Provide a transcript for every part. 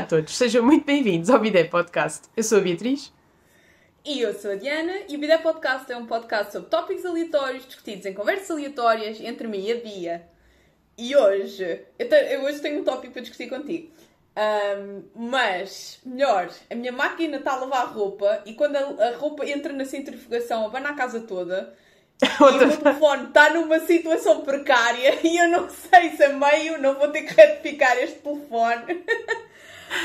Olá a todos, sejam muito bem-vindos ao Bidé Podcast. Eu sou a Beatriz. E eu sou a Diana, e o Bidé Podcast é um podcast sobre tópicos aleatórios discutidos em conversas aleatórias entre mim e a Bia. E hoje, eu, te, eu hoje tenho um tópico para discutir contigo. Um, mas, melhor, a minha máquina está a lavar roupa e quando a, a roupa entra na centrifugação, abana a casa toda. e o meu telefone está numa situação precária e eu não sei se a meio não vou ter que retificar este telefone.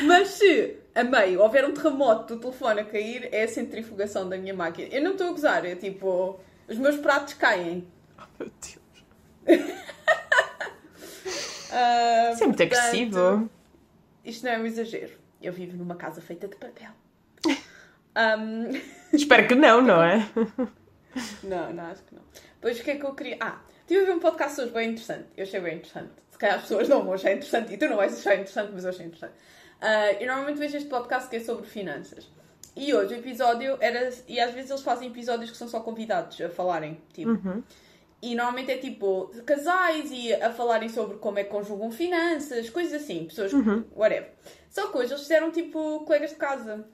Mas se a meio houver um terremoto do telefone a cair, é a centrifugação da minha máquina. Eu não estou a gozar, é tipo, os meus pratos caem. Oh, meu Deus. uh, Isso é muito portanto, agressivo. Isto não é um exagero. Eu vivo numa casa feita de papel. Um... Espero que não, não é? não, não, acho que não. Pois o que é que eu queria. Ah, tive a ver um podcast hoje bem interessante. Eu achei bem interessante. Se calhar as pessoas não vão achar interessante e tu não vais achar interessante, mas eu achei interessante. Uh, eu normalmente vejo este podcast que é sobre finanças. E hoje o episódio era. E às vezes eles fazem episódios que são só convidados a falarem. Tipo. Uhum. E normalmente é tipo casais e a falarem sobre como é que conjugam finanças, coisas assim, pessoas, uhum. whatever. Só que hoje eles fizeram tipo colegas de casa.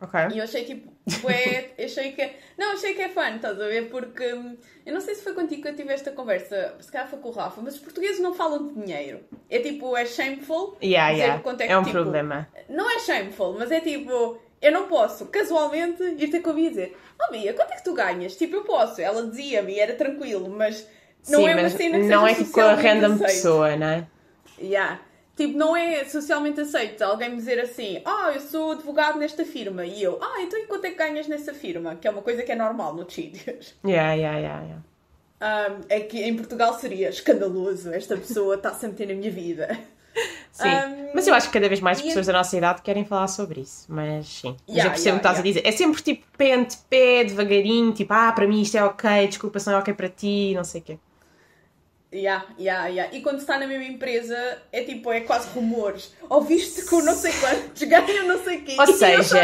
Ok. E eu achei tipo, ué, achei que. Não, achei que é fã, estás a ver? Porque hum, eu não sei se foi contigo que eu tive esta conversa, se calhar foi com o Rafa, mas os portugueses não falam de dinheiro. É tipo, é shameful. Yeah, yeah. É, que, é um tipo, problema. Não é shameful, mas é tipo, eu não posso casualmente ir ter comigo e dizer, oh Bia, quanto é que tu ganhas? Tipo, eu posso. Ela dizia-me e era tranquilo, mas não Sim, é uma cena que Não é tipo com a random pessoa, não é? Yeah. Tipo, não é socialmente aceito alguém me dizer assim, ah, oh, eu sou advogado nesta firma. E eu, ah, então e quanto é que ganhas nessa firma? Que é uma coisa que é normal no sítios. Yeah, yeah, yeah, yeah. Um, é que em Portugal seria escandaloso. Esta pessoa está a meter na minha vida. Sim, um, mas eu acho que cada vez mais pessoas da nossa idade querem falar sobre isso. Mas sim, mas yeah, eu percebo o que estás yeah. a dizer. É sempre tipo pé ante pé, devagarinho, tipo, ah, para mim isto é ok, desculpa se não é ok para ti, não sei o quê. Yeah, yeah, yeah. E quando está na mesma empresa é tipo, é quase rumores. Ouviste que o não sei quantos ganham não sei quê. Ou seja,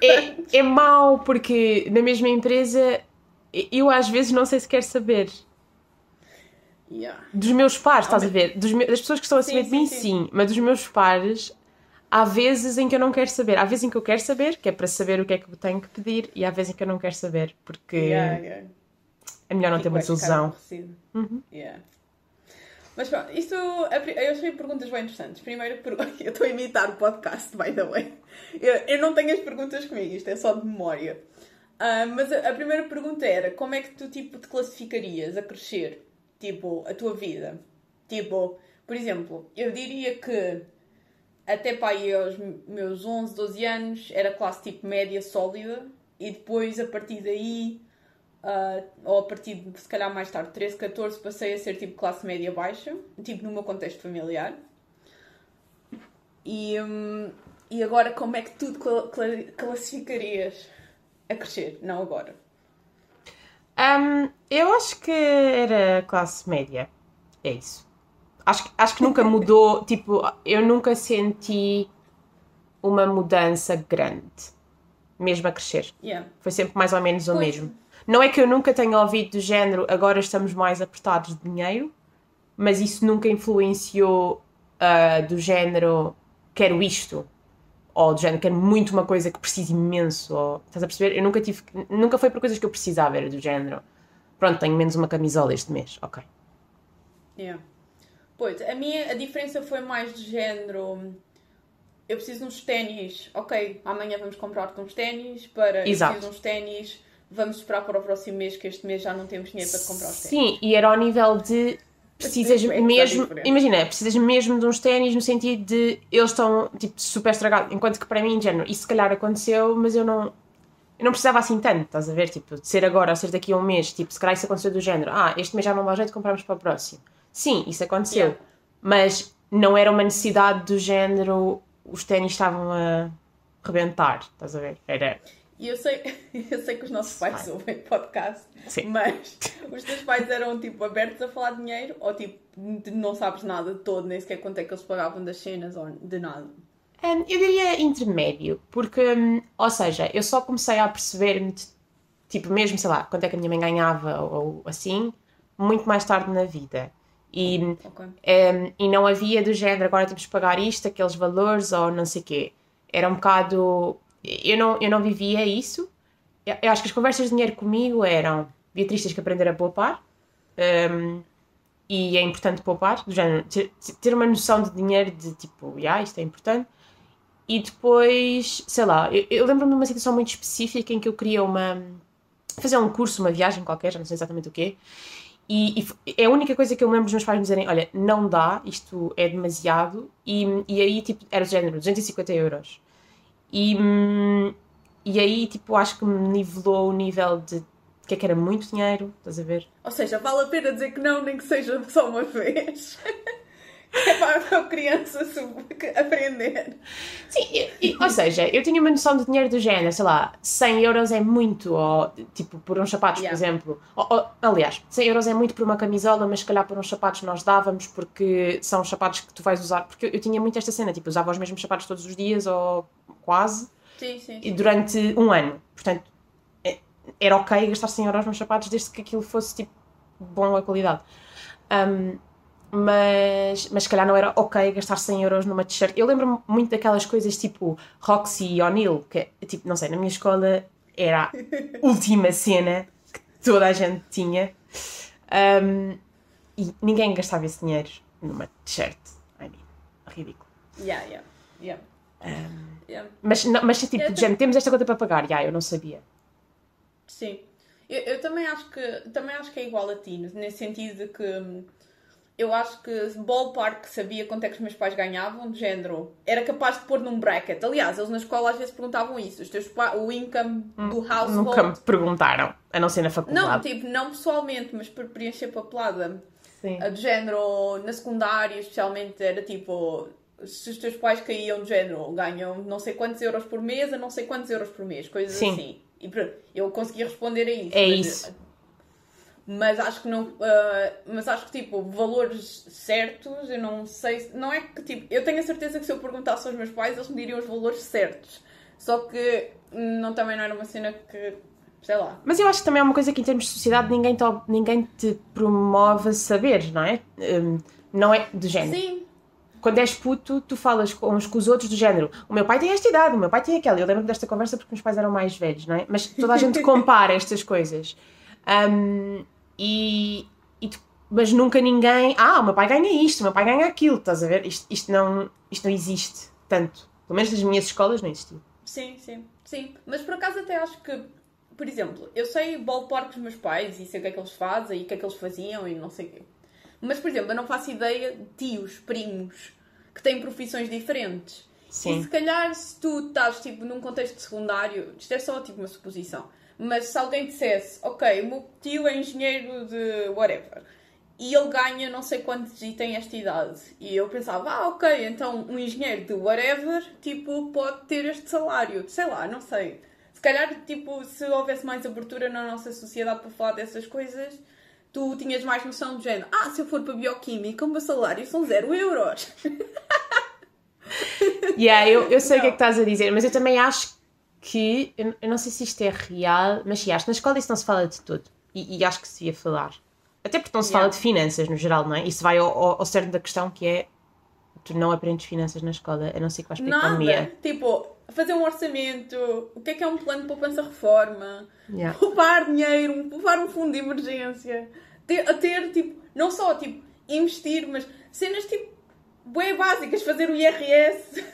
é, é mau porque na mesma empresa eu às vezes não sei se quer saber. Yeah. Dos meus pares, estás a ver? Me... Das pessoas que estão acima sim, de mim, sim, sim. Mas dos meus pares, há vezes em que eu não quero saber. Há vezes em que eu quero saber, que é para saber o que é que eu tenho que pedir, e há vezes em que eu não quero saber, porque. Yeah, yeah é melhor não ter uma desilusão. Uhum. Yeah. Mas pronto, isto. Eu achei perguntas bem interessantes. Primeiro, eu estou a imitar o podcast, by the way. Eu, eu não tenho as perguntas comigo, isto é só de memória. Uh, mas a, a, primeira pergunta era: como é que tu tipo, te classificarias a crescer? Tipo, a tua vida? Tipo, por exemplo, eu diria que até para aí aos meus 11, 12 anos era classe tipo média sólida e depois a partir daí Uh, ou a partir de se calhar mais tarde, 13, 14, passei a ser tipo classe média baixa, tipo no meu contexto familiar. E, um, e agora, como é que tu classificarias a crescer? Não agora. Um, eu acho que era classe média. É isso. Acho, acho que nunca mudou. tipo, eu nunca senti uma mudança grande, mesmo a crescer. Yeah. Foi sempre mais ou menos o pois. mesmo. Não é que eu nunca tenha ouvido do género agora estamos mais apertados de dinheiro, mas isso nunca influenciou uh, do género quero isto, ou do género quero muito uma coisa que preciso imenso, ou, estás a perceber? Eu nunca tive, nunca foi por coisas que eu precisava, era do género pronto, tenho menos uma camisola este mês, ok. Yeah. Pois, a minha a diferença foi mais de género eu preciso de uns ténis, ok, amanhã vamos comprar-te uns ténis para Exato. eu preciso de uns ténis vamos esperar para o próximo mês, que este mês já não temos dinheiro para comprar os ténis. Sim, e era ao nível de precisas mesmo, imagina, precisas mesmo de uns ténis no sentido de eles estão tipo super estragados, enquanto que para mim, género, isso se calhar aconteceu, mas eu não eu não precisava assim tanto, estás a ver, tipo, de ser agora ou ser daqui a um mês, tipo, se calhar isso aconteceu do género, ah, este mês já não dá jeito, compramos para o próximo. Sim, isso aconteceu, yeah. mas não era uma necessidade do género, os ténis estavam a rebentar, estás a ver, era e eu sei, eu sei que os nossos pais ouvem podcast, Sim. mas os teus pais eram tipo abertos a falar de dinheiro ou tipo não sabes nada de todo, nem sequer quanto é que eles pagavam das cenas ou de nada? Um, eu diria intermédio, porque, um, ou seja, eu só comecei a perceber-me, tipo, mesmo, sei lá, quanto é que a minha mãe ganhava ou, ou assim, muito mais tarde na vida. E, okay. um, e não havia do género, agora temos que pagar isto, aqueles valores ou não sei o quê. Era um bocado. Eu não, eu não vivia isso. Eu, acho que as conversas de dinheiro comigo eram: Beatriz, tens que aprender a poupar. Um, e é importante poupar, género, ter, ter uma noção de dinheiro de tipo, yeah, isto é importante. E depois, sei lá, eu, eu lembro-me de uma situação muito específica em que eu queria uma. fazer um curso, uma viagem qualquer, já não sei exatamente o quê. E, e, é a única coisa que eu lembro dos meus pais me dizerem: olha, não dá, isto é demasiado. E, e aí, tipo, era do género, 250 euros. E, e aí, tipo, acho que me nivelou o nível de que é que era muito dinheiro, estás a ver? Ou seja, vale a pena dizer que não, nem que seja só uma vez. é para a criança aprender. Sim, e, e, ou seja, eu tinha uma noção de dinheiro do género, sei lá, 100 euros é muito, ou tipo, por uns sapatos, yeah. por exemplo. Ou, ou, aliás, 100 euros é muito por uma camisola, mas se calhar por uns sapatos nós dávamos, porque são os sapatos que tu vais usar. Porque eu, eu tinha muito esta cena, tipo, usava os mesmos sapatos todos os dias, ou quase. Sim, sim, sim. E durante um ano. Portanto, era ok gastar 100 euros nos sapatos desde que aquilo fosse tipo bom a qualidade. Um, mas, mas se calhar não era ok gastar 100 euros numa t-shirt. Eu lembro-me muito daquelas coisas tipo Roxy e O'Neill, que tipo, não sei, na minha escola era a última cena que toda a gente tinha. Um, e ninguém gastava esse dinheiro numa t-shirt. I mean, ridículo. Yeah, yeah, yeah. Um, yeah. Mas, não, mas tipo, yeah, gente, temos esta conta para pagar. Yeah, eu não sabia. Sim. Eu, eu, também, acho que, também acho que é igual a ti, nesse sentido de que hum, eu acho que ballpark sabia quanto é que os meus pais ganhavam, de género, era capaz de pôr num bracket. Aliás, eles na escola às vezes perguntavam isso, os teus o income do hum, household. Nunca me perguntaram, a não ser na faculdade. Não, tipo, não pessoalmente, mas por preencher papelada. Sim. De género, na secundária especialmente, era tipo, se os teus pais caíam de género, ganham não sei quantos euros por mês a não sei quantos euros por mês, coisas Sim. assim. E pronto, eu consegui responder a isso. É mas, isso. Mas acho que não. Uh, mas acho que tipo, valores certos, eu não sei. Não é que tipo. Eu tenho a certeza que se eu perguntasse aos meus pais, eles me diriam os valores certos. Só que não, também não era uma cena que. Sei lá. Mas eu acho que também é uma coisa que em termos de sociedade ninguém te, ninguém te promove saber, não é? Um, não é do género. Sim quando és puto, tu falas com uns com os outros do género. O meu pai tem esta idade, o meu pai tem aquela. Eu lembro desta conversa porque meus pais eram mais velhos, não é? Mas toda a gente compara estas coisas. Um, e, e mas nunca ninguém. Ah, o meu pai ganha isto, o meu pai ganha aquilo, estás a ver? Isto, isto, não, isto não existe tanto. Pelo menos nas minhas escolas não existiu. Sim, sim, sim. Mas por acaso até acho que, por exemplo, eu sei ballpark dos meus pais e sei o que é que eles fazem e o que é que eles faziam e não sei o quê. Mas, por exemplo, eu não faço ideia de tios, primos, que têm profissões diferentes. Sim. E se calhar, se tu estás tipo, num contexto secundário, isto é só tipo uma suposição, mas se alguém dissesse, ok, o meu tio é engenheiro de whatever, e ele ganha não sei quantos e tem esta idade, e eu pensava, ah, ok, então um engenheiro de whatever, tipo, pode ter este salário, sei lá, não sei. Se calhar, tipo, se houvesse mais abertura na nossa sociedade para falar dessas coisas, tu tinhas mais noção do género. Ah, se eu for para a bioquímica, o meu salário são zero euros. yeah, eu, eu sei o que é que estás a dizer, mas eu também acho que. Eu, eu não sei se isto é real, mas sim, acho que na escola isso não se fala de tudo. E, e acho que se ia falar. Até porque não se yeah. fala de finanças no geral, não é? Isso vai ao, ao, ao cerne da questão que é. Tu não aprendes finanças na escola, a não ser que vais para a economia. Tipo, fazer um orçamento, o que é que é um plano de poupança-reforma, yeah. poupar dinheiro, poupar um fundo de emergência, ter, a ter, tipo, não só, tipo, investir, mas cenas, tipo, bem básicas, fazer o IRS,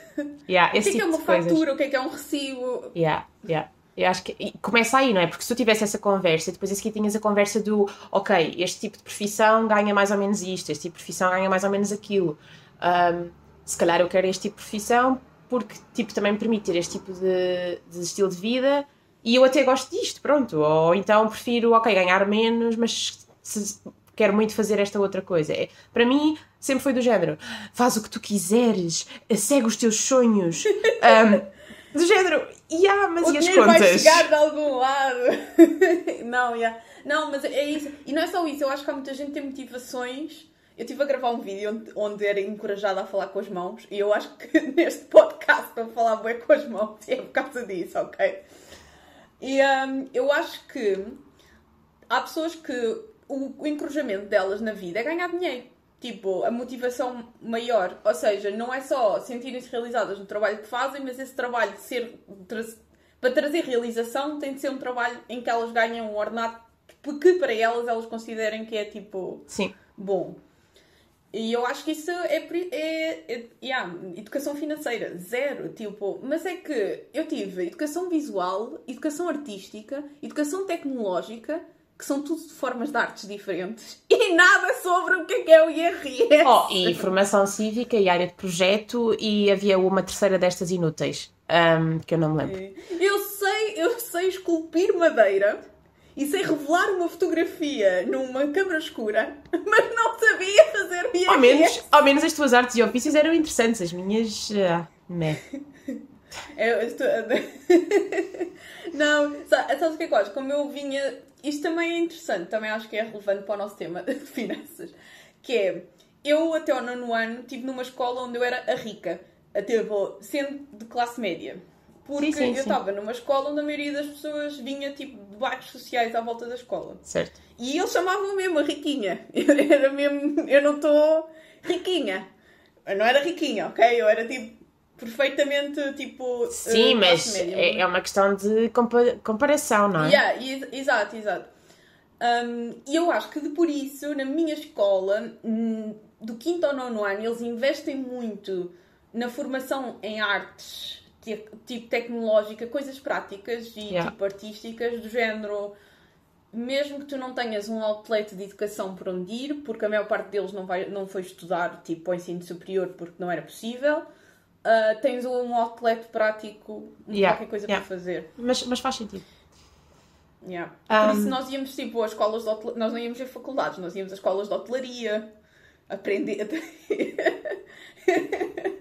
yeah, o que é, que é uma fatura, coisas. o que é que é um recibo. Yeah, yeah. Eu acho que começa aí, não é? Porque se tu tivesse essa conversa, depois aqui tinhas a conversa do ok, este tipo de profissão ganha mais ou menos isto, este tipo de profissão ganha mais ou menos aquilo. Um, se calhar eu quero este tipo de profissão porque tipo, também me permite ter este tipo de, de estilo de vida e eu até gosto disto, pronto. Ou então prefiro, ok, ganhar menos, mas se, quero muito fazer esta outra coisa. É, para mim, sempre foi do género: faz o que tu quiseres, segue os teus sonhos. Um, do género, yeah, mas o e as contas? vai chegar de algum lado. não, yeah. não, mas é isso. E não é só isso, eu acho que há muita gente que tem motivações eu estive a gravar um vídeo onde, onde era encorajada a falar com as mãos e eu acho que neste podcast estou a falar bem com as mãos e é por causa disso, ok? E um, eu acho que há pessoas que o, o encorajamento delas na vida é ganhar dinheiro. tipo, a motivação maior. Ou seja, não é só sentirem-se realizadas no trabalho que fazem, mas esse trabalho ser. Tra para trazer realização tem de ser um trabalho em que elas ganham um ordenado que para elas elas considerem que é tipo Sim. bom. E eu acho que isso é, é, é yeah, educação financeira, zero. Tipo, mas é que eu tive educação visual, educação artística, educação tecnológica, que são tudo formas de artes diferentes, e nada sobre o que é, que é o IRS. Oh, e formação cívica e área de projeto, e havia uma terceira destas inúteis, um, que eu não me lembro. Eu sei, eu sei esculpir madeira e sei revelar uma fotografia numa câmara escura, mas não sabia fazer IRS. Ao menos, ao menos as tuas artes e ofícios eram interessantes, as minhas. Uh, meh. Eu estou... não, sabes o que é que eu acho? Como eu vinha. Isto também é interessante, também acho que é relevante para o nosso tema de finanças. Que é, eu até ao nono ano estive numa escola onde eu era a rica, até sendo de classe média. Porque sim, sim, eu estava numa escola onde a maioria das pessoas vinha tipo de bairros sociais à volta da escola. Certo. E eles chamavam mesmo a riquinha. Eu era mesmo. Eu não estou riquinha. Eu não era riquinha, ok? Eu era tipo perfeitamente tipo. Sim, uh, mas é, é, uma questão de comparação, não é? Yeah, exato, exato. Um, e eu acho que de por isso, na minha escola, hum, do quinto ao nono ano, eles investem muito na formação em artes tipo tecnológica, coisas práticas e yeah. tipo artísticas, do género. Mesmo que tu não tenhas um outlet de educação por onde ir, porque a maior parte deles não, vai, não foi estudar tipo, ao ensino superior porque não era possível, uh, tens um outlet prático, yeah. qualquer coisa yeah. para fazer. Mas, mas faz sentido. Yeah. Por um... isso nós íamos tipo às escolas de hotelaria, nós não íamos a faculdades, nós íamos às escolas de hotelaria, aprender.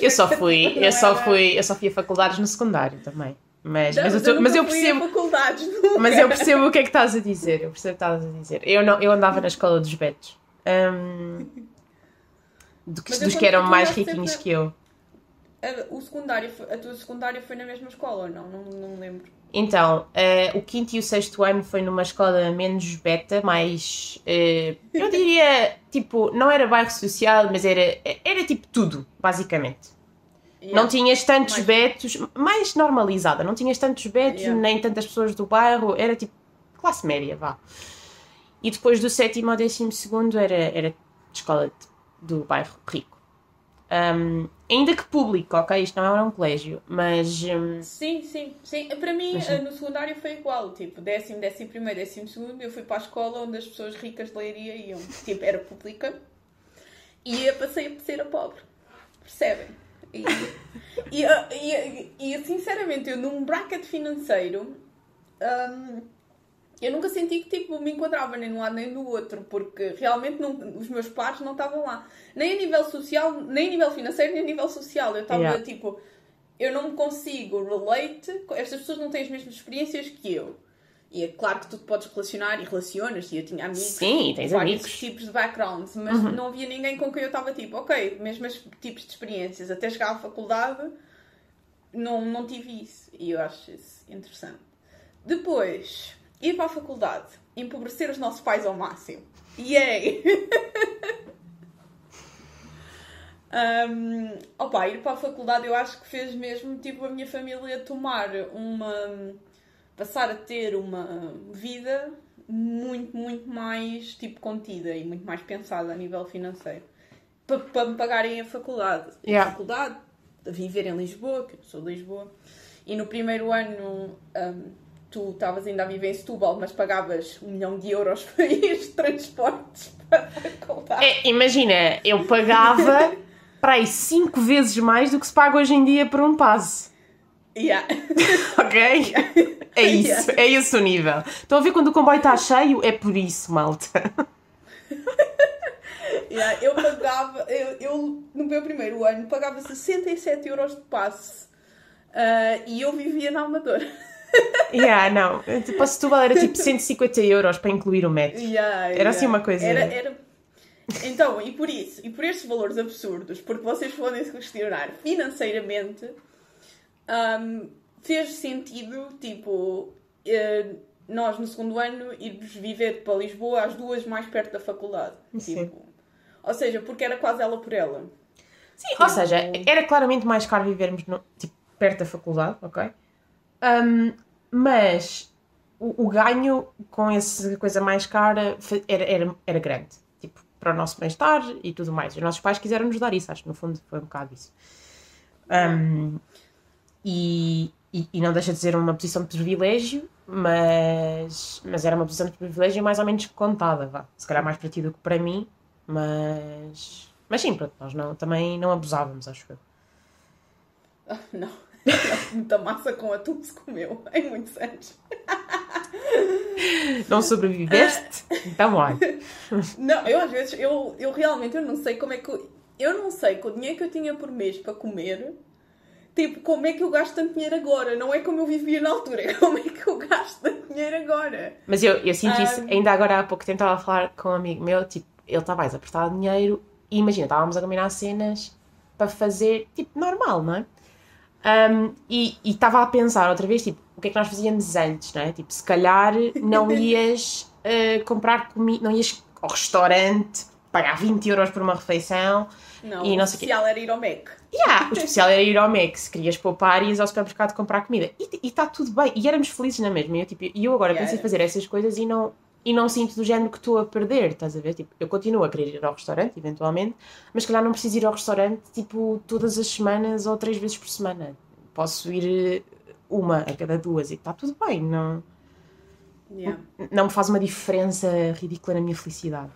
eu só fui, eu só fui, eu só fui a faculdades no secundário também. Mas, não, mas, eu, tô, mas eu percebo. Mas eu percebo o que é que estás a dizer. Eu percebo o que estás a dizer. Eu, não, eu andava na escola dos betos. Um, do que, dos que eram mais riquinhos sempre... que eu. O secundário, a tua secundária foi na mesma escola ou não? Não, não lembro. Então, uh, o quinto e o sexto ano foi numa escola menos beta, mais. Uh, eu diria, tipo, não era bairro social, mas era, era tipo tudo, basicamente. Yeah. Não tinhas tantos mais... betos, mais normalizada, não tinhas tantos betos, yeah. nem tantas pessoas do bairro, era tipo classe média, vá. E depois do sétimo ao décimo segundo era, era escola de, do bairro rico. Um, ainda que público, ok? Isto não era um colégio, mas. Um... Sim, sim, sim. Para mim, mas, no secundário foi igual. Tipo, décimo, décimo primeiro, décimo segundo, eu fui para a escola onde as pessoas ricas de leiria iam. Tipo, era pública. E eu passei a ser a pobre. Percebem? E, e, e, e, sinceramente, eu num bracket financeiro. Um, eu nunca senti que tipo, me enquadrava nem num lado nem no outro, porque realmente não, os meus pares não estavam lá. Nem a nível social, nem a nível financeiro, nem a nível social. Eu estava yeah. tipo, eu não me consigo relate, estas pessoas não têm as mesmas experiências que eu. E é claro que tu te podes relacionar e relacionas, e eu tinha amigos Sim, tens vários amigos. tipos de backgrounds, mas uhum. não havia ninguém com quem eu estava tipo, ok, mesmos tipos de experiências. Até chegar à faculdade, não, não tive isso. E eu acho isso interessante. Depois, ir para a faculdade, empobrecer os nossos pais ao máximo. Yay! um, opa, ir para a faculdade eu acho que fez mesmo tipo a minha família tomar uma. passar a ter uma vida muito, muito mais tipo contida e muito mais pensada a nível financeiro. Para, me pagarem a faculdade. Yeah. A faculdade, a viver em Lisboa, que eu sou de Lisboa. E no primeiro ano um, tu estavas ainda a viver em Setúbal, mas pagavas um milhão de euros para ir de transportes para a faculdade. É, imagina, eu pagava para aí cinco vezes mais do que se paga hoje em dia por um passe. Yeah. ok? Yeah. É isso, yeah. é esse o nível. Estão a ver quando o comboio está cheio? É por isso, malta. yeah, eu pagava, eu, eu, no meu primeiro ano pagava 67 euros de passe uh, e eu vivia na Amadora. Yeah, não. Para Setúbal era tipo 150 euros para incluir o metro. Yeah, era assim uma coisa. Era, era... Então, e por isso, e por estes valores absurdos, porque vocês podem se questionar financeiramente, um, fez sentido, tipo, uh, nós no segundo ano irmos viver para Lisboa, as duas mais perto da faculdade. Sim. Tipo, Ou seja, porque era quase ela por ela. Sim, tipo... ou seja, era claramente mais caro vivermos no, tipo, perto da faculdade, ok? Um, mas o, o, ganho com essa coisa mais cara era, era, era grande. Tipo, para o nosso bem-estar e tudo mais. Os nossos pais quiseram nos dar isso, acho que no fundo foi um bocado isso. Um, e, e, e, não deixa de ser uma posição de privilégio, mas, mas era uma posição de privilégio mais ou menos contada, vá. Se calhar mais para ti do que para mim, mas, mas sim, pronto, nós não, também não abusávamos, acho eu. Oh, não. Muita massa com atum se comeu em muitos anos. Não sobreviveste? Então olha. Não, eu às vezes, eu, eu realmente eu não sei como é que. Eu, eu não sei com o dinheiro que eu tinha por mês para comer, tipo, como é que eu gasto tanto dinheiro agora? Não é como eu vivia na altura, é como é que eu gasto tanto dinheiro agora. Mas eu, eu sinto um... isso, ainda agora há pouco tempo estava a falar com um amigo meu, tipo, ele está mais apertado dinheiro e imagina, estávamos a combinar cenas para fazer, tipo, normal, não é? Um, e estava a pensar outra vez, tipo, o que é que nós fazíamos antes, não é? Tipo, se calhar não ias uh, comprar comida, não ias ao restaurante, pagar 20 euros por uma refeição. Não, e não o especial era ir ao Mac. Yeah, o especial era ir ao Mac. Se querias poupar, ias ao supermercado comprar comida. E está tudo bem. E éramos felizes na mesma. E eu, tipo, eu agora yeah, pensei em fazer essas coisas e não, e não sinto do género que estou a perder, estás a ver? Tipo, eu continuo a querer ir ao restaurante, eventualmente, mas calhar não preciso ir ao restaurante, tipo, todas as semanas ou três vezes por semana. Posso ir eh, uma a cada duas e está tudo bem, não... Yeah. Não me faz uma diferença ridícula na minha felicidade.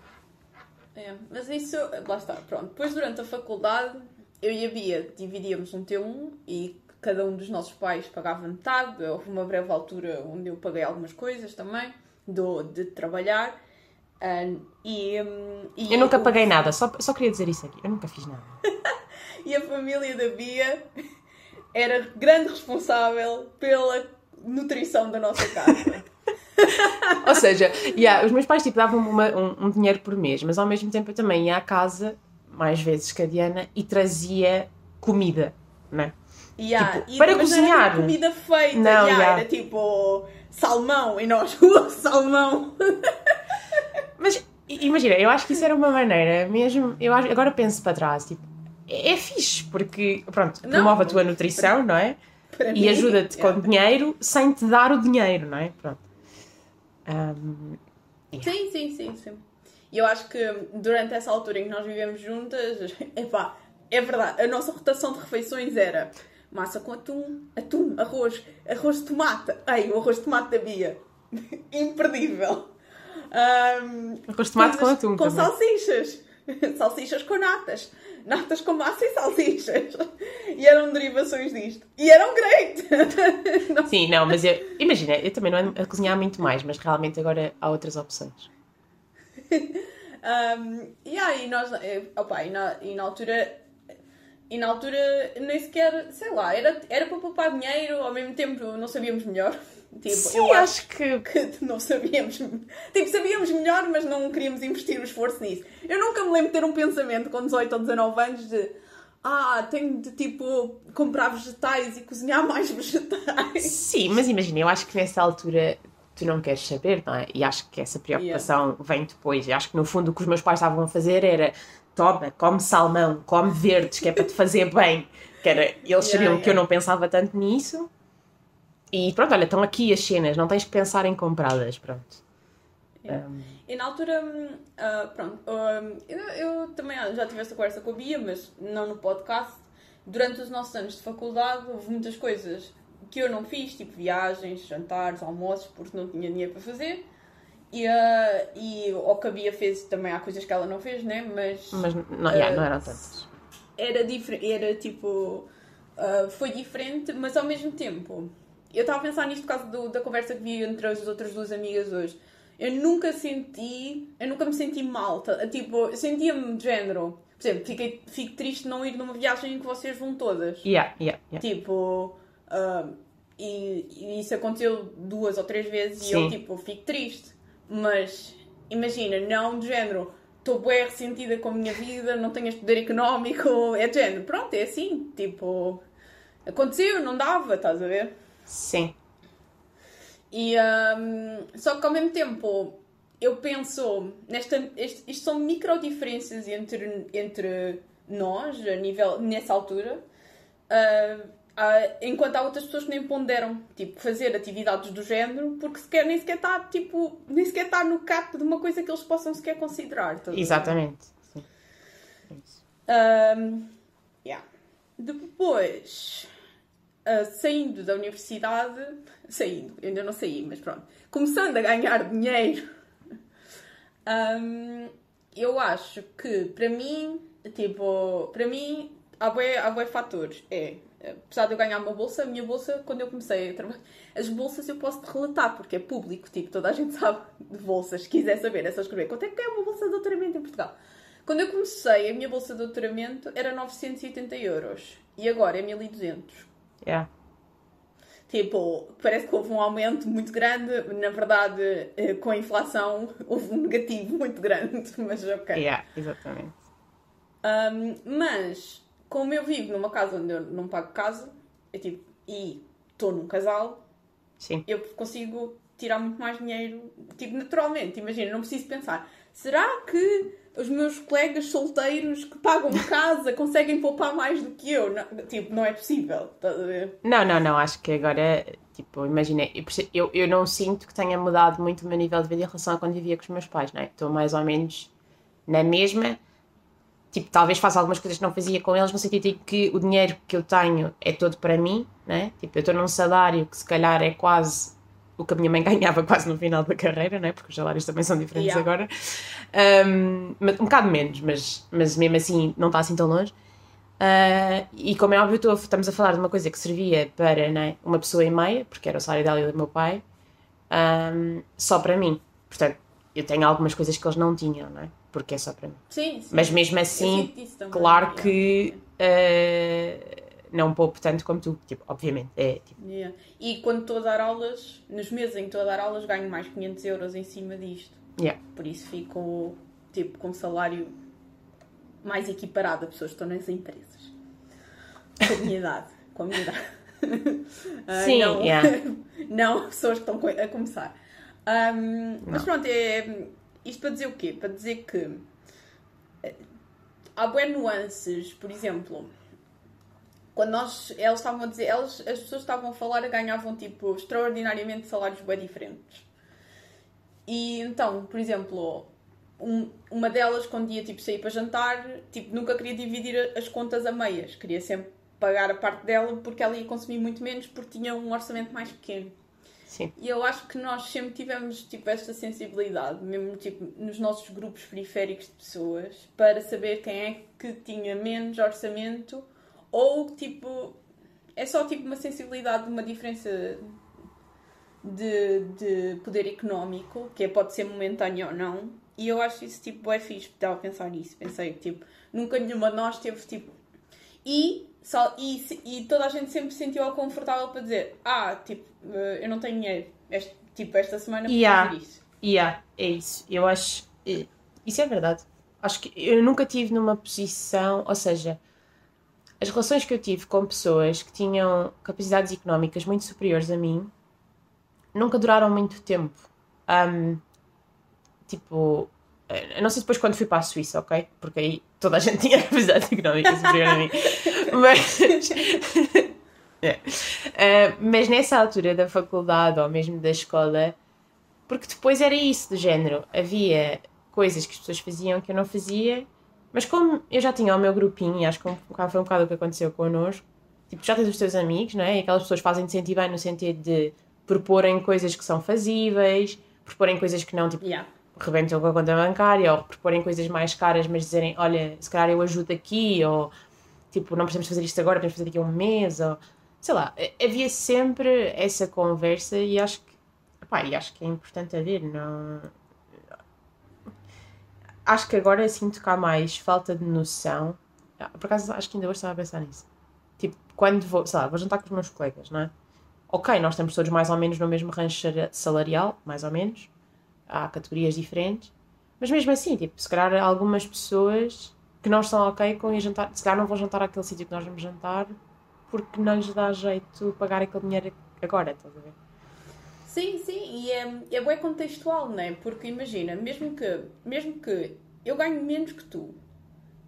É, mas isso, lá está, pronto. Depois, durante a faculdade, eu e a Bia dividíamos um T1 e cada um dos nossos pais pagava metade. Houve uma breve altura onde eu paguei algumas coisas também do, de trabalhar. Um, e, um, e eu nunca paguei nada, só, só queria dizer isso aqui. Eu nunca fiz nada. e a família da Bia era grande responsável pela nutrição da nossa casa. Ou seja, yeah, os meus pais tipo, davam-me um, um, dinheiro por mês, mas ao mesmo tempo eu também ia à casa, mais vezes que a Diana, e trazia comida, né? Yeah. Tipo, para cozinhar. Não comida feita, não, yeah, yeah. era tipo salmão e nós, uh, salmão. Mas imagina, eu acho que isso era uma maneira mesmo. Eu acho, agora penso para trás, tipo, é, é fixe, porque pronto, não, promove a tua nutrição, não é? E ajuda-te com dinheiro sem te dar o dinheiro, não é? Pronto. Um, yeah. Sim, sim, sim, sim. E eu acho que durante essa altura em que nós vivemos juntas, epá, é verdade, a nossa rotação de refeições era massa com atum, atum, arroz, arroz de tomate. Ei, o arroz de tomate da Bia. Imperdível. Um, arroz de tomate com atum. Com também. salsichas. salsichas com natas. Natas com massa e salsichas. E eram derivações disto. E eram great! não. Sim, não, mas eu, imagina, eu também não ando a cozinhar muito mais, mas realmente agora há outras opções. um, e aí nós, opa, e na, e na altura e na altura nem sequer, sei lá, era, era para poupar dinheiro, ao mesmo tempo não sabíamos melhor. Tipo, Sim, eu acho que... que não sabíamos. Tipo, sabíamos melhor, mas não queríamos investir o esforço nisso. Eu nunca me lembro de ter um pensamento com 18 ou 19 anos de ah, tenho de tipo comprar vegetais e cozinhar mais vegetais. Sim, mas imagina, eu acho que nessa altura tu não queres saber, não é? E acho que essa preocupação yeah. vem depois. Eu acho que no fundo o que os meus pais estavam a fazer era toma, come salmão, come verdes, que é para te fazer bem. Que era, eles yeah, sabiam yeah. que eu não pensava tanto nisso. E pronto, olha, estão aqui as cenas, não tens que pensar em comprá-las, pronto. Yeah. Um... E na altura, uh, pronto, uh, eu, eu, também já tive essa conversa com a Bia, mas não no podcast. Durante os nossos anos de faculdade houve muitas coisas que eu não fiz, tipo viagens, jantares, almoços, porque não tinha dinheiro para fazer. E, uh, e o que a Bia fez também há coisas que ela não fez, né? Mas. Mas não, yeah, não eram tantas. Era diferente, era tipo. Uh, foi diferente, mas ao mesmo tempo. Eu estava a pensar nisto por causa do, da conversa que vi entre as outras duas amigas hoje. Eu nunca senti. Eu nunca me senti mal. Tá? Tipo, sentia-me de género. Por exemplo, fiquei, fico triste de não ir numa viagem em que vocês vão todas. Yeah, yeah, yeah. Tipo. Uh, e, e, isso aconteceu duas ou três vezes Sim. e eu, tipo, fico triste. Mas imagina, não de género, estou bem ressentida com a minha vida, não tenho este poder económico, é de género, pronto, é assim, tipo, aconteceu, não dava, estás a ver? Sim. E um, só que ao mesmo tempo eu penso, nesta, isto, isto são micro diferenças entre, entre nós, a nível, nessa altura, uh, uh, enquanto há outras pessoas que nem ponderam, tipo, fazer atividades do género, porque sequer, nem sequer está, tipo, nem sequer está no cap de uma coisa que eles possam sequer considerar. Exatamente. Sim. Um, yeah. Depois, uh, saindo da universidade, saindo, ainda não saí, mas pronto, começando a ganhar dinheiro, um, eu acho que para mim, tipo, para mim há bué, há bué fatores. É, apesar de eu ganhar uma bolsa, a minha bolsa, quando eu comecei a trabalhar, as bolsas eu posso relatar, porque é público, tipo, toda a gente sabe de bolsas, se quiser saber, é só escrever quanto é que é uma bolsa de doutoramento em Portugal. Quando eu comecei, a minha bolsa de doutoramento era 980 euros e agora é 1200. Yeah. Tipo, parece que houve um aumento muito grande, na verdade, eh, com a inflação, houve um negativo muito grande, mas ok. Yeah, exatamente. Um, mas, como eu vivo numa casa onde eu não pago casa, é tipo, e estou num casal, Sim. eu consigo tirar muito mais dinheiro, tipo, naturalmente, imagina, não preciso pensar, será que os meus colegas solteiros que pagam casa conseguem poupar mais do que eu. Não, tipo, não é possível. Não, não, não. Acho que agora, tipo, imagina, eu, eu não sinto que tenha mudado muito o meu nível de vida em relação a quando vivia com os meus pais, não é? Estou mais ou menos na mesma. Tipo, talvez faça algumas coisas que não fazia com eles, no sentido de que o dinheiro que eu tenho é todo para mim, né? Tipo, eu estou num salário que se calhar é quase o que a minha mãe ganhava quase no final da carreira, né? porque os salários também são diferentes yeah. agora. Um, um bocado menos, mas, mas mesmo assim não está assim tão longe. Uh, e como é óbvio, estamos a falar de uma coisa que servia para né, uma pessoa e meia, porque era o salário dela e do meu pai, um, só para mim. Portanto, eu tenho algumas coisas que eles não tinham, não é? Porque é só para mim. Sim, sim. Mas mesmo assim, claro que. Uh, não poupo tanto como tu, tipo, obviamente. É, tipo... Yeah. E quando estou a dar aulas, nos meses em que estou a dar aulas, ganho mais 500 euros em cima disto. Yeah. Por isso fico, tipo, com um salário mais equiparado a pessoas que estão nas empresas. Com a minha idade. Com a minha idade. Uh, Sim, não, yeah. não pessoas que estão a começar. Um, mas pronto, é, isto para dizer o quê? Para dizer que eh, há boas nuances, por exemplo, quando nós, eles estavam a dizer, eles, as pessoas estavam a falar ganhavam tipo extraordinariamente salários bem diferentes. E então, por exemplo, um, uma delas quando ia tipo sair para jantar, tipo nunca queria dividir as contas a meias, queria sempre pagar a parte dela porque ela ia consumir muito menos porque tinha um orçamento mais pequeno. Sim. E eu acho que nós sempre tivemos tipo esta sensibilidade, mesmo tipo nos nossos grupos periféricos de pessoas, para saber quem é que tinha menos orçamento ou tipo é só tipo uma sensibilidade, uma diferença de, de poder económico, que é, pode ser momentâneo ou não. E eu acho isso tipo é fixe, estava a pensar nisso. Pensei que tipo, nunca nenhuma de nós teve tipo. E, só, e, e toda a gente sempre se sentiu confortável para dizer: Ah, tipo, eh, eu não tenho dinheiro, este, tipo, esta semana para yeah. fazer isso. Yeah, é isso. Eu acho. Isso é verdade. Acho que eu nunca tive numa posição, ou seja, as relações que eu tive com pessoas que tinham capacidades económicas muito superiores a mim nunca duraram muito tempo. Um, tipo, eu não sei depois quando fui para a Suíça, ok? Porque aí toda a gente tinha capacidade económica superior a mim. Mas. é. uh, mas nessa altura da faculdade ou mesmo da escola, porque depois era isso do género. Havia coisas que as pessoas faziam que eu não fazia mas como eu já tinha o meu grupinho, e acho que foi um bocado o que aconteceu connosco, tipo, já tens os teus amigos, não é? E aquelas pessoas fazem-te sentir bem no sentido de proporem coisas que são fazíveis, proporem coisas que não, tipo, yeah. rebentam com a conta bancária, ou proporem coisas mais caras, mas dizerem, olha, se calhar eu ajudo aqui, ou tipo, não precisamos fazer isto agora, podemos fazer daqui a um mês, ou sei lá, havia sempre essa conversa e acho que, pá, e acho que é importante haver, não acho que agora sinto há mais falta de noção. Ah, por acaso, acho que ainda hoje estava a pensar nisso. Tipo, quando vou, sei lá, vou jantar com os meus colegas, não é? Ok, nós estamos todos mais ou menos no mesmo rancho salarial, mais ou menos. Há categorias diferentes. Mas mesmo assim, tipo, se calhar algumas pessoas que não estão ok com ir jantar, se calhar não vão jantar àquele sítio que nós vamos jantar porque não lhes dá jeito pagar aquele dinheiro agora, estás a ver? Sim, sim, e é, é bem contextual, não é? Porque imagina, mesmo que, mesmo que eu ganho menos que tu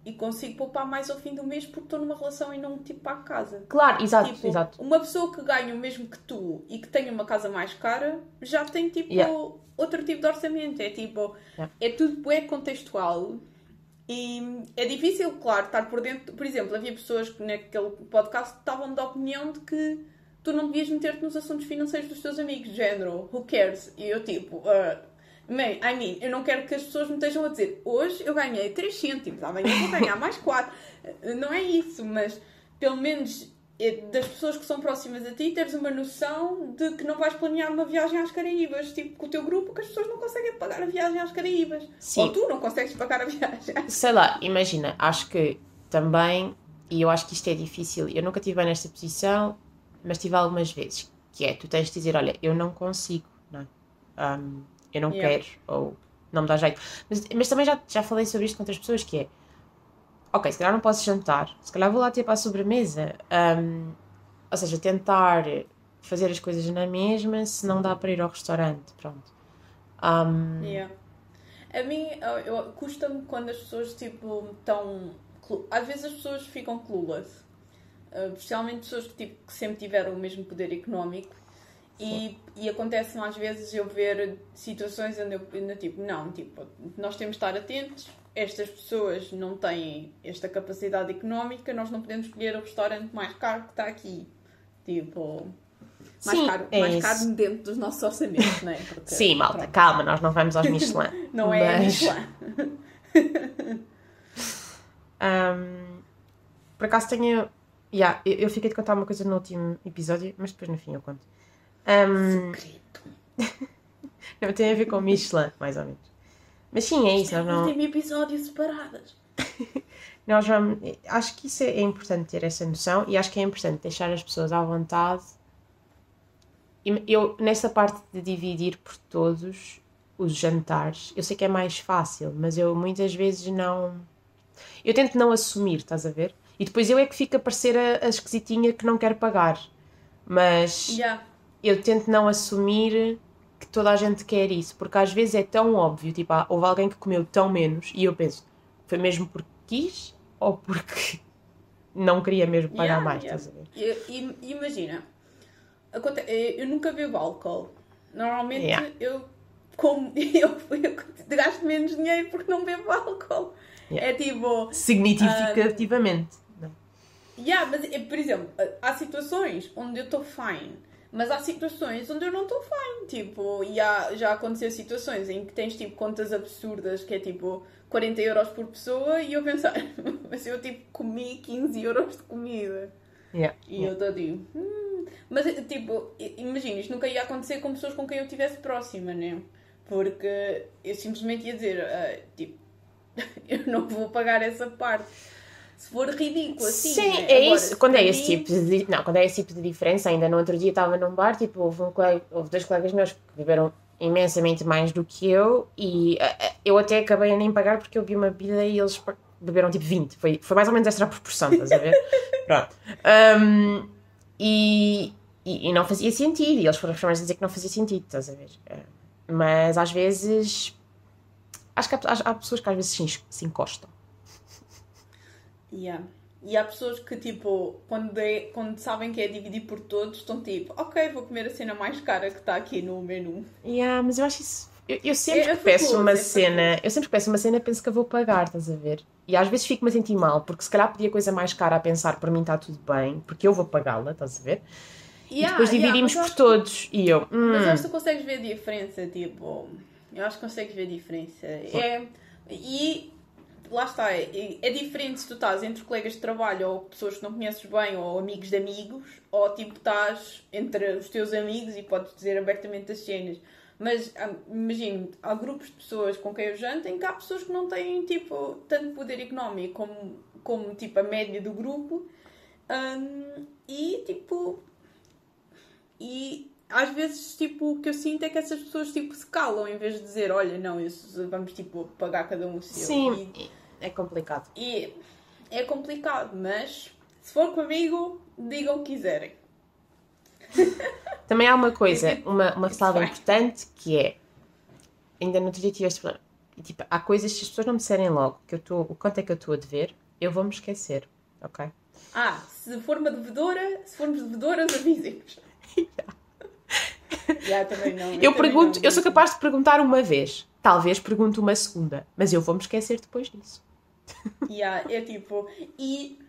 e consigo poupar mais ao fim do mês porque estou numa relação e não tipo para a casa. Claro, exato, Tipo, exato. uma pessoa que ganha o mesmo que tu e que tenha uma casa mais cara já tem tipo Yeah. outro tipo de orçamento. É tipo, Yeah. é tudo bem contextual e é difícil, claro, estar por dentro. Por exemplo, havia pessoas que naquele podcast estavam da opinião de que tu não devias meter-te nos assuntos financeiros dos teus amigos, género, who cares? E eu tipo, uh, man, I mean, eu não quero que as pessoas me estejam a dizer hoje eu ganhei 3 cêntimos, amanhã vou ganhar mais 4. Não é isso, mas pelo menos das pessoas que são próximas a ti teres uma noção de que não vais planear uma viagem às Caraíbas, tipo com o teu grupo, que as pessoas não conseguem pagar a viagem às Caraíbas. Sim. Ou tu não consegues pagar a viagem. Sei lá, imagina, acho que também, e eu acho que isto é difícil, eu nunca estive bem nesta posição, mas tive algumas vezes, que é, tu tens de dizer, olha, eu não consigo, não é? Ahm, eu não Yeah. quero, ou não me dá jeito. Mas, mas também já, já falei sobre isto com outras pessoas, que é, ok, se calhar não posso jantar, se calhar vou lá ter para a sobremesa, Ahm, ou seja, tentar fazer as coisas na mesma, se não dá para ir ao restaurante, pronto. Ahm, Yeah. A mim, custa-me quando as pessoas, tipo, estão... Às vezes as pessoas ficam clueless. Uh, especialmente pessoas que, tipo, que sempre tiveram o mesmo poder económico. E, e acontece às vezes eu ver situações onde eu, onde eu, tipo, não, tipo, nós temos de estar atentos, estas pessoas não têm esta capacidade económica, nós não podemos escolher o restaurante mais caro que está aqui. Tipo, mais Sim, caro, é mais isso. caro dentro dos nossos orçamentos, não é? Porque, Sim, malta, pronto, calma, nós não vamos aos Michelin. Não é mas- Michelin. Ahm, por acaso tenho. Yeah, eu, eu fiquei de contar uma coisa no último episódio, mas depois no fim eu conto. Ahm, Secreto. não, tem a ver com Michelin, mais ou menos. Mas sim, é isso. Nós, não, Último episódio separadas. nós vamos. Acho que isso é importante ter essa noção e acho que é importante deixar as pessoas à vontade. Eu, nessa parte de dividir por todos os jantares, eu sei que é mais fácil, mas eu muitas vezes não. Eu tento não assumir, estás a ver? E depois eu é que fico a parecer a, a esquisitinha que não quer pagar. Mas Yeah. eu tento não assumir que toda a gente quer isso, porque às vezes é tão óbvio, tipo, ah, houve alguém que comeu tão menos e eu penso, foi mesmo porque quis ou porque não queria mesmo pagar Yeah, mais, yeah. estás a ver? Imagina, eu nunca bebo álcool. Normalmente Yeah. eu como eu, eu gasto menos dinheiro porque não bebo álcool. É tipo, Significativamente. é? yeah, mas é, por exemplo, há situações onde eu estou fine, mas há situações onde eu não estou fine. Tipo, e há, já aconteceu situações em que tens tipo contas absurdas que é tipo 40 euros por pessoa e eu pensar, mas eu tipo comi 15 euros de comida. Yeah, E yeah. eu estou tipo, hum. Mas tipo, imagina, isto nunca ia acontecer com pessoas com quem eu estivesse próxima, né? Porque eu simplesmente ia dizer, ah, tipo, eu não vou pagar essa parte. Se for ridículo assim. Sim, né? é Agora, isso. Quando é para esse mim- tipo de. Não, quando é esse tipo de diferença, ainda no outro dia estava num bar, tipo, houve, um colega, houve dois colegas meus que beberam imensamente mais do que eu e ah, eu até acabei a nem pagar porque eu vi uma bebida e eles beberam tipo 20. Foi, foi mais ou menos esta a proporção, estás a ver? Pronto. Ahm, e, e, e não fazia sentido. E eles foram os primeiros a dizer que não fazia sentido, estás a ver? Ah, mas às vezes. Acho que há, há- há pessoas que às vezes se, se encostam. Yeah. E há pessoas que, tipo, quando, é- quando sabem que é dividir por todos, estão tipo, ok, vou comer a cena mais cara que está aqui no menu. Yeah, mas eu acho isso. Eu, eu sempre É- é que peço uma é cena, eu sempre que peço uma cena penso que eu vou pagar, estás a ver? E às vezes fico-me a sentir mal, porque se calhar pedi a coisa mais cara a pensar por mim está tudo bem, porque eu vou pagá-la, estás a ver? e Yeah, depois yeah, dividimos eu por todos. E eu, hum, Mas acho que tu consegues ver a diferença, tipo. Eu acho que consegues ver a diferença. É, e lá está, é, é diferente se tu estás entre colegas de trabalho ou pessoas que não conheces bem ou amigos de amigos, ou tipo estás entre os teus amigos e podes dizer abertamente as cenas. Mas ah, imagino, há grupos de pessoas com quem eu janto em que há pessoas que não têm tipo tanto poder económico como, como tipo a média do grupo. Hum, e tipo, e às vezes, tipo, o que eu sinto é que essas pessoas, tipo, se calam em vez de dizer, olha, não, isso, vamos, tipo, pagar cada um o seu. sim, é complicado. E, é complicado, mas se for comigo, digam o que quiserem. Também há uma coisa, uma, uma ressalva importante que é. Ainda no outro dia tive este problema. Tipo, há coisas que as pessoas não me disserem logo que eu estou, o quanto é que eu estou a dever, eu vou me esquecer, ok? Ah, se for uma devedora, se formos devedoras, avisem-nos. yeah. yeah, também não. Eu, eu pergunto, não. eu sou capaz de perguntar uma vez, talvez pergunto uma segunda, mas eu vou me esquecer depois disso. Yeah, é tipo, e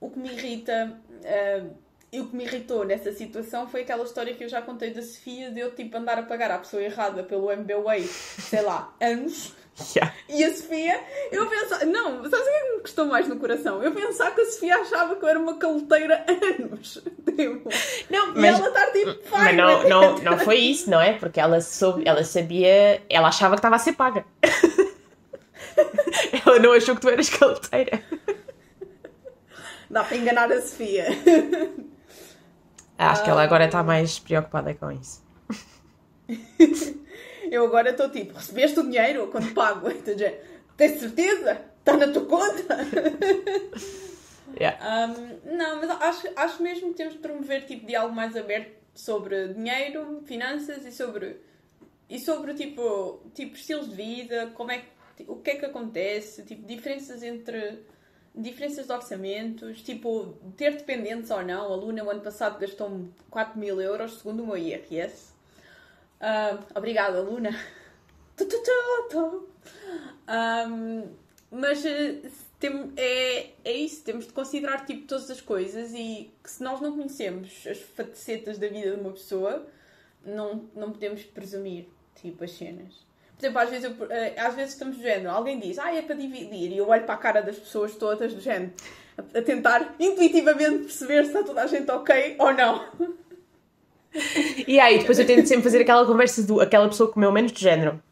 o que me irrita. Uh, e o que me irritou nessa situação foi aquela história que eu já contei da Sofia de eu tipo andar a pagar à pessoa errada pelo MBWay, sei lá, anos. Yeah. E a Sofia, eu pensava, não, sabes o que é que me custou mais no coração? Eu pensava que a Sofia achava que eu era uma caloteira anos. Tipo, não, mas, e ela estar tipo, mas não, não, não foi isso, não é? Porque ela, soube, ela sabia, ela achava que estava a ser paga. ela não achou que tu eras caloteira. Dá para enganar a Sofia. Acho que ela agora está mais preocupada com isso. eu agora estou tipo, recebeste o dinheiro quando pago? Então, Tens certeza? Está na tua conta? Yeah. Um, não, mas acho, acho mesmo que temos de promover tipo diálogo mais aberto sobre dinheiro, finanças e sobre e sobre tipo, tipo estilos de vida, como é o que é que acontece, tipo diferenças entre diferenças de orçamentos, tipo, ter dependentes ou não. A Luna, o ano passado, gastou-me 4 mil euros, segundo o meu IRS. Uh, obrigada, Luna. Um, mas eh, tem, é, é isso, temos de considerar tipo, todas as coisas e que se nós não conhecemos as facetas da vida de uma pessoa, não, não podemos presumir tipo, as cenas. Por exemplo, às vezes, eu, eh, às vezes estamos do género, alguém diz, ah, é para dividir, e eu olho para a cara das pessoas todas do género, a, a tentar intuitivamente perceber se está toda a gente ok ou não. E aí, depois eu tento sempre fazer aquela conversa do aquela pessoa que comeu menos de género.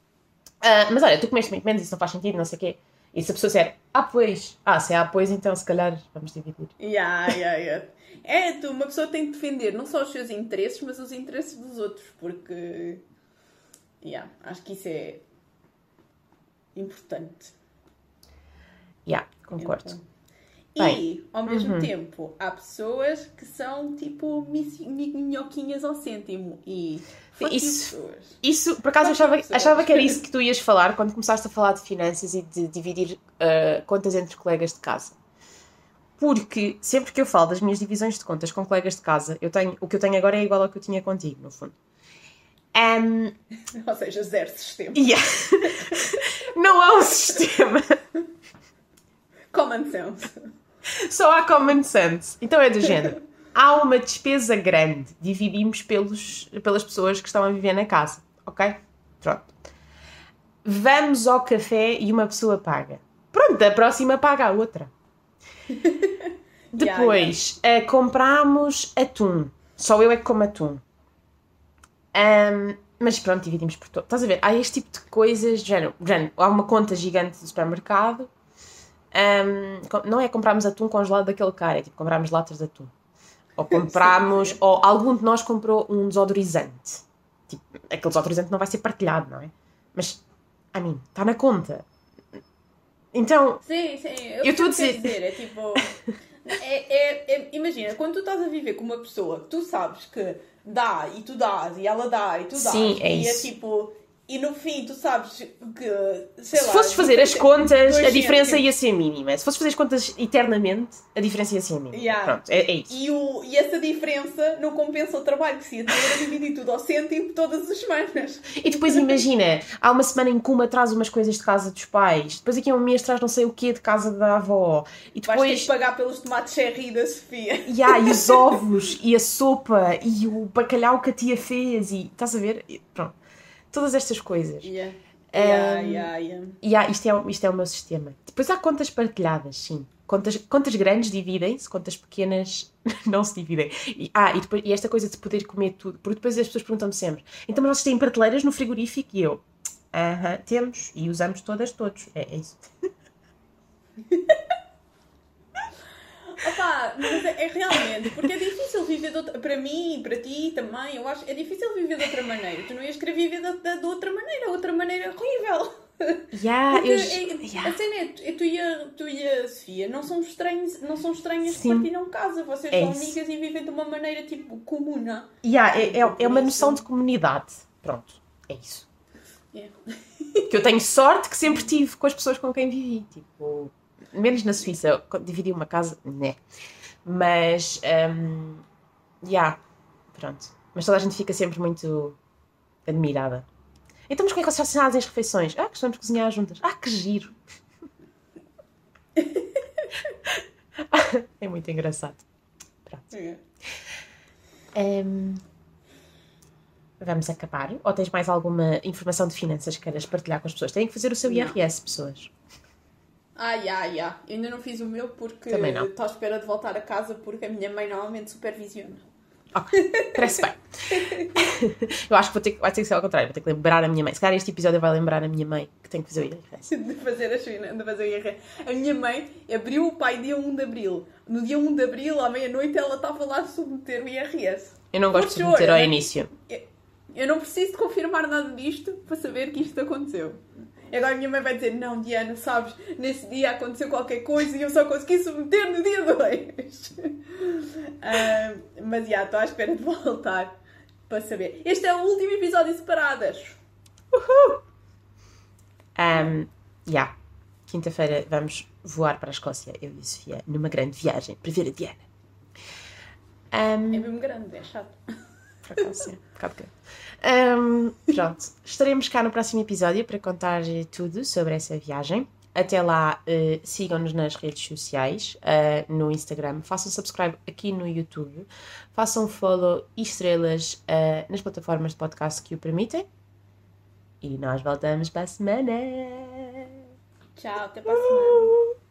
Uh, mas olha, tu comeste muito menos, isso não faz sentido, não sei o quê. E se a pessoa disser, ah, pois, ah, se é ah, pois, então se calhar vamos dividir. Yeah, yeah, yeah. É, tu, uma pessoa tem que defender não só os seus interesses, mas os interesses dos outros, porque Yeah, acho que isso é importante. Yeah, concordo. Então, e, ao mesmo uhum. tempo, há pessoas que são tipo minhoquinhas ao cêntimo. E isso, pessoas. isso, por acaso, achava, achava que era isso que tu ias falar quando começaste a falar de finanças e de dividir uh, contas entre colegas de casa. Porque sempre que eu falo das minhas divisões de contas com colegas de casa, eu tenho, o que eu tenho agora é igual ao que eu tinha contigo, no fundo. Um, Ou seja, zero sistema. Yeah. Não há um sistema. Common sense. Só há common sense. Então é do género. Há uma despesa grande, dividimos pelos, pelas pessoas que estão a viver na casa. Ok? Pronto. Vamos ao café e uma pessoa paga. Pronto, a próxima paga a outra. Depois, yeah, yeah. Uh, compramos atum. Só eu é que como atum. Um, mas pronto, dividimos por todo. Estás a ver? Há este tipo de coisas, género, género há uma conta gigante do supermercado. Um, não é comprarmos atum congelado daquele cara, é tipo comprarmos latas de atum. Ou compramos, ou algum de nós comprou um desodorizante. Tipo, aquele desodorizante não vai ser partilhado, não é? Mas, a mim, está na conta. Então. Sim, sim. Eu estou a dizer... dizer. É tipo. é, é, é, imagina, quando tu estás a viver com uma pessoa que tu sabes que dá e tu dás e ela dá e tu dás. Sim, é e é isso. é tipo. E no fim, tu sabes que, sei Se lá... fosses fazer as contas, a diferença ia ser mínima. Se fosses fazer as contas eternamente, a diferença ia ser mínima. Yeah. Pronto, é, é isso. E, o, e essa diferença não compensa o trabalho que se ia ter a dividir tudo ao cêntimo todas as semanas. E depois imagina, há uma semana em que uma traz umas coisas de casa dos pais, depois aqui há um mês traz não sei o quê de casa da avó. E depois... Vais ter que pagar pelos tomates cherry da Sofia. Yeah, e os ovos, e a sopa, e o bacalhau que a tia fez, e estás a ver? Pronto todas estas coisas. Yeah. Um, yeah, yeah, yeah. yeah isto, é, isto é o meu sistema. Depois há contas partilhadas, sim. Contas, contas grandes dividem-se, contas pequenas não se dividem. E, ah, e, depois, e esta coisa de poder comer tudo, porque depois as pessoas perguntam-me sempre: então, mas vocês têm prateleiras no frigorífico? E eu, aham, uh -huh, temos, e usamos todas, todos. É, é isso. Opa, mas é, é, realmente, porque é difícil viver de outra, para mim, para ti também, eu acho, é difícil viver de outra maneira. Tu não ias querer viver de, de, de outra maneira, outra maneira horrível. Yeah, eu, é- yeah. A cena é, tu e a, tu e a Sofia não são estranhos, não são estranhas que partilham casa. Vocês É são isso. amigas e vivem de uma maneira tipo comuna. Yeah, é, é, é uma noção de comunidade. Pronto, é isso. Yeah. Que eu tenho sorte que sempre tive com as pessoas com quem vivi. Tipo, menos na Suíça, eu co- dividi uma casa, né? Mas, um, yeah, pronto. Mas toda a gente fica sempre muito admirada. Então, mas como é que vocês fazem as refeições? Ah, costumamos cozinhar juntas. Ah, que giro! é muito engraçado. Pronto. É. Hum, vamos acabar? Ou tens mais alguma informação de finanças que queiras partilhar com as pessoas? Têm que fazer o seu Não. IRS, pessoas. Ai, ai, ai. Eu ainda não fiz o meu porque estou à espera de voltar a casa porque a minha mãe normalmente supervisiona. Ok, parece bem. Eu acho que vou ter, vai ter que ser ao contrário, vou ter que lembrar a minha mãe. Se calhar este episódio vai lembrar a minha mãe que tem que fazer o IRS. de fazer as finan- de fazer o IRS. A minha mãe abriu o pai dia 1 de Abril. No dia 1 de Abril, à meia-noite, ela estava lá a submeter o IRS. Eu não gosto de Poxa, meter ao início. Eu não preciso de confirmar nada disto para saber que isto aconteceu. E agora a minha mãe vai dizer, não, Diana, sabes, nesse dia aconteceu qualquer coisa e eu só consegui submeter no dia 2. mas já, estou à espera de voltar para saber. Este é o último episódio de separadas. Um, yeah. Quinta-feira vamos voar para a Escócia, eu e a Sofia, numa grande viagem para ver a Diana. É Um, mesmo grande, é chato. Por acaso, sim. Um bocado grande. Ahm, pronto. Estaremos cá no próximo episódio para contar tudo sobre essa viagem. Até lá, eh, sigam-nos nas redes sociais, eh, no Instagram, façam subscribe aqui no YouTube, façam follow e estrelas eh, nas plataformas de podcast que o permitem. E nós voltamos para a semana. Tchau, até para a semana.